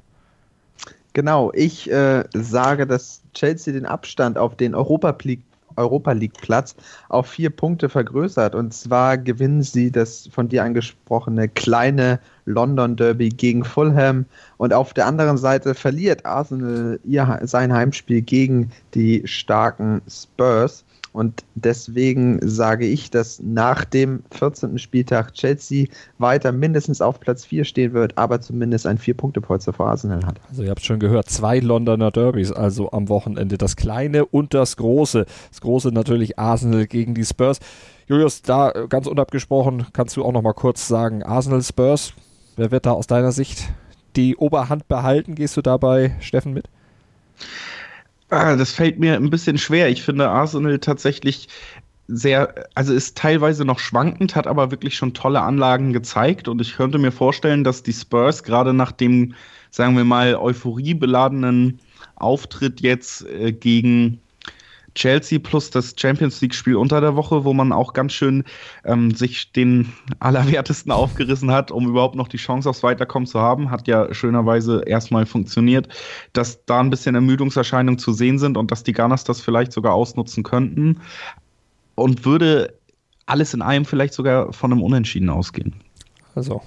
Genau, ich äh, sage, dass Chelsea den Abstand auf den Europa League Europa League Platz auf vier Punkte vergrößert. Und zwar gewinnen sie das von dir angesprochene kleine London Derby gegen Fulham. Und auf der anderen Seite verliert Arsenal ihr, sein Heimspiel gegen die starken Spurs. Und deswegen sage ich, dass nach dem 14. Spieltag Chelsea weiter mindestens auf Platz 4 stehen wird, aber zumindest ein Vier-Punkte-Polster vor Arsenal hat. Also ihr habt schon gehört, zwei Londoner Derbys, also am Wochenende. Das kleine und das große. Das große natürlich Arsenal gegen die Spurs. Julius, da ganz unabgesprochen, kannst du auch noch mal kurz sagen, Arsenal Spurs, wer wird da aus deiner Sicht die Oberhand behalten? Gehst du dabei, Steffen, mit? Ah, das fällt mir ein bisschen schwer. Ich finde Arsenal tatsächlich sehr, also ist teilweise noch schwankend, hat aber wirklich schon tolle Anlagen gezeigt und ich könnte mir vorstellen, dass die Spurs gerade nach dem, sagen wir mal, euphoriebeladenen Auftritt jetzt äh, gegen Chelsea plus das Champions League-Spiel unter der Woche, wo man auch ganz schön ähm, sich den Allerwertesten aufgerissen hat, um überhaupt noch die Chance aufs Weiterkommen zu haben. Hat ja schönerweise erstmal funktioniert, dass da ein bisschen Ermüdungserscheinungen zu sehen sind und dass die Gunners das vielleicht sogar ausnutzen könnten. Und würde alles in allem vielleicht sogar von einem Unentschieden ausgehen. Also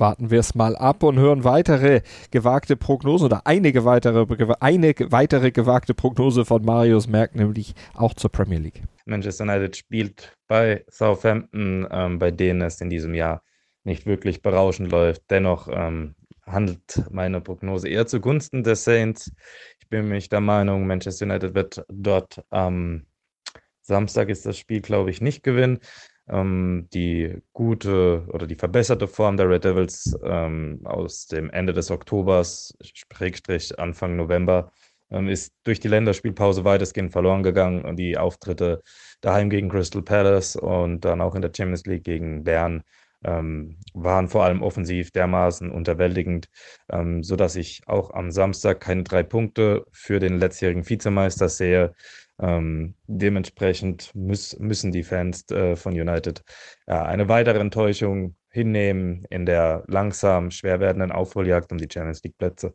warten wir es mal ab und hören weitere gewagte Prognosen oder einige weitere, eine weitere gewagte Prognose von Marius Merck, nämlich auch zur Premier League. Manchester United spielt bei Southampton, ähm, bei denen es in diesem Jahr nicht wirklich berauschend läuft. Dennoch ähm, handelt meine Prognose eher zugunsten der Saints. Ich bin mich der Meinung, Manchester United wird dort am Samstag ist das Spiel, glaube ich, nicht gewinnen. Ähm, die gute oder die verbesserte Form der Red Devils ähm, aus dem Ende des Oktobers, Schrägstrich Anfang November, ähm, ist durch die Länderspielpause weitestgehend verloren gegangen und die Auftritte daheim gegen Crystal Palace und dann auch in der Champions League gegen Bern ähm, waren vor allem offensiv dermaßen unterwältigend, ähm, sodass ich auch am Samstag keine drei Punkte für den letztjährigen Vizemeister sehe. Ähm, dementsprechend muss, müssen die Fans äh, von United ja, eine weitere Enttäuschung hinnehmen in der langsam schwer werdenden Aufholjagd um die Champions League Plätze.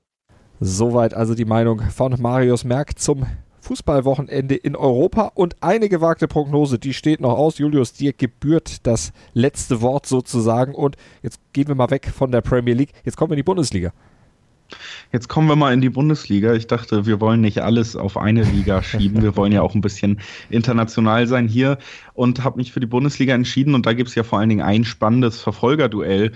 Soweit also die Meinung von Marius Merck zum Fußballwochenende in Europa und eine gewagte Prognose, die steht noch aus. Julius, dir gebührt das letzte Wort sozusagen und jetzt gehen wir mal weg von der Premier League. Jetzt kommen wir in die Bundesliga. Jetzt kommen wir mal in die Bundesliga. Ich dachte, wir wollen nicht alles auf eine Liga schieben. Wir wollen ja auch ein bisschen international sein hier und habe mich für die Bundesliga entschieden. Und da gibt es ja vor allen Dingen ein spannendes Verfolgerduell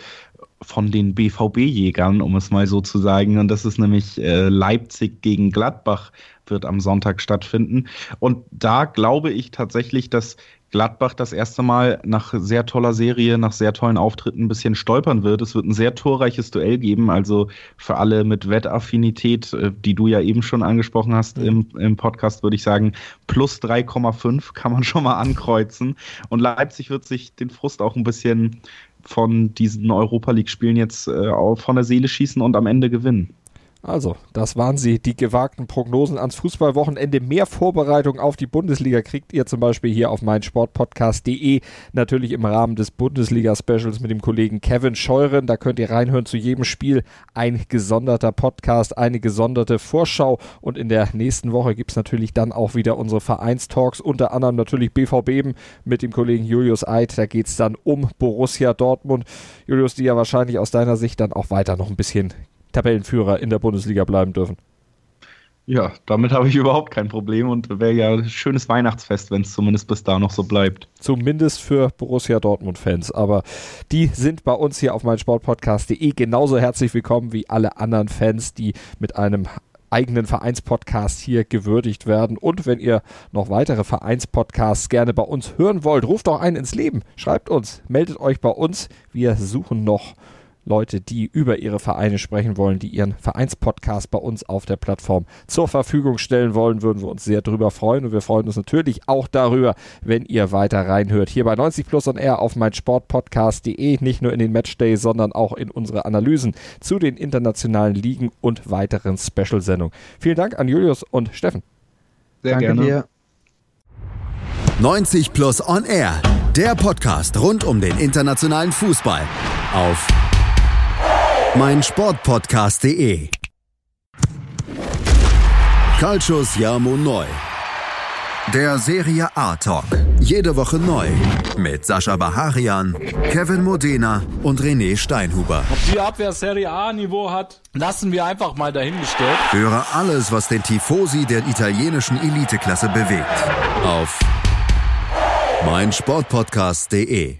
von den BVB-Jägern, um es mal so zu sagen. Und das ist nämlich äh, Leipzig gegen Gladbach wird am Sonntag stattfinden. Und da glaube ich tatsächlich, dass Gladbach das erste Mal nach sehr toller Serie, nach sehr tollen Auftritten ein bisschen stolpern wird. Es wird ein sehr torreiches Duell geben. Also für alle mit Wettaffinität, äh, die du ja eben schon angesprochen hast im, im Podcast, würde ich sagen, plus 3,5 kann man [LAUGHS] schon mal ankreuzen. Und Leipzig wird sich den Frust auch ein bisschen von diesen Europa League-Spielen jetzt äh, von der Seele schießen und am Ende gewinnen. Also, das waren sie, die gewagten Prognosen ans Fußballwochenende. Mehr Vorbereitung auf die Bundesliga kriegt ihr zum Beispiel hier auf meinsportpodcast.de. Natürlich im Rahmen des Bundesliga-Specials mit dem Kollegen Kevin Scheuren. Da könnt ihr reinhören zu jedem Spiel. Ein gesonderter Podcast, eine gesonderte Vorschau. Und in der nächsten Woche gibt es natürlich dann auch wieder unsere Vereinstalks. Unter anderem natürlich BVB mit dem Kollegen Julius Eid. Da geht es dann um Borussia Dortmund. Julius, die ja wahrscheinlich aus deiner Sicht dann auch weiter noch ein bisschen Tabellenführer in der Bundesliga bleiben dürfen. Ja, damit habe ich überhaupt kein Problem und wäre ja ein schönes Weihnachtsfest, wenn es zumindest bis da noch so bleibt. Zumindest für Borussia Dortmund-Fans. Aber die sind bei uns hier auf meinsportpodcast.de genauso herzlich willkommen wie alle anderen Fans, die mit einem eigenen Vereinspodcast hier gewürdigt werden. Und wenn ihr noch weitere Vereinspodcasts gerne bei uns hören wollt, ruft doch einen ins Leben. Schreibt uns, meldet euch bei uns. Wir suchen noch Leute, die über ihre Vereine sprechen wollen, die ihren Vereinspodcast bei uns auf der Plattform zur Verfügung stellen wollen, würden wir uns sehr darüber freuen. Und wir freuen uns natürlich auch darüber, wenn ihr weiter reinhört. Hier bei 90 Plus und R auf meinsportpodcast.de, nicht nur in den Matchday, sondern auch in unsere Analysen zu den internationalen Ligen und weiteren Special-Sendungen. Vielen Dank an Julius und Steffen. Sehr Danke gerne. Dir. 90 Plus on Air, der Podcast rund um den internationalen Fußball auf mein Sportpodcast.de. Calcius Jamo Neu. Der Serie A Talk. Jede Woche neu. Mit Sascha Baharian, Kevin Modena und René Steinhuber. Ob die Abwehr Serie A Niveau hat, lassen wir einfach mal dahingestellt. Höre alles, was den Tifosi der italienischen Eliteklasse bewegt. Auf mein Sportpodcast.de.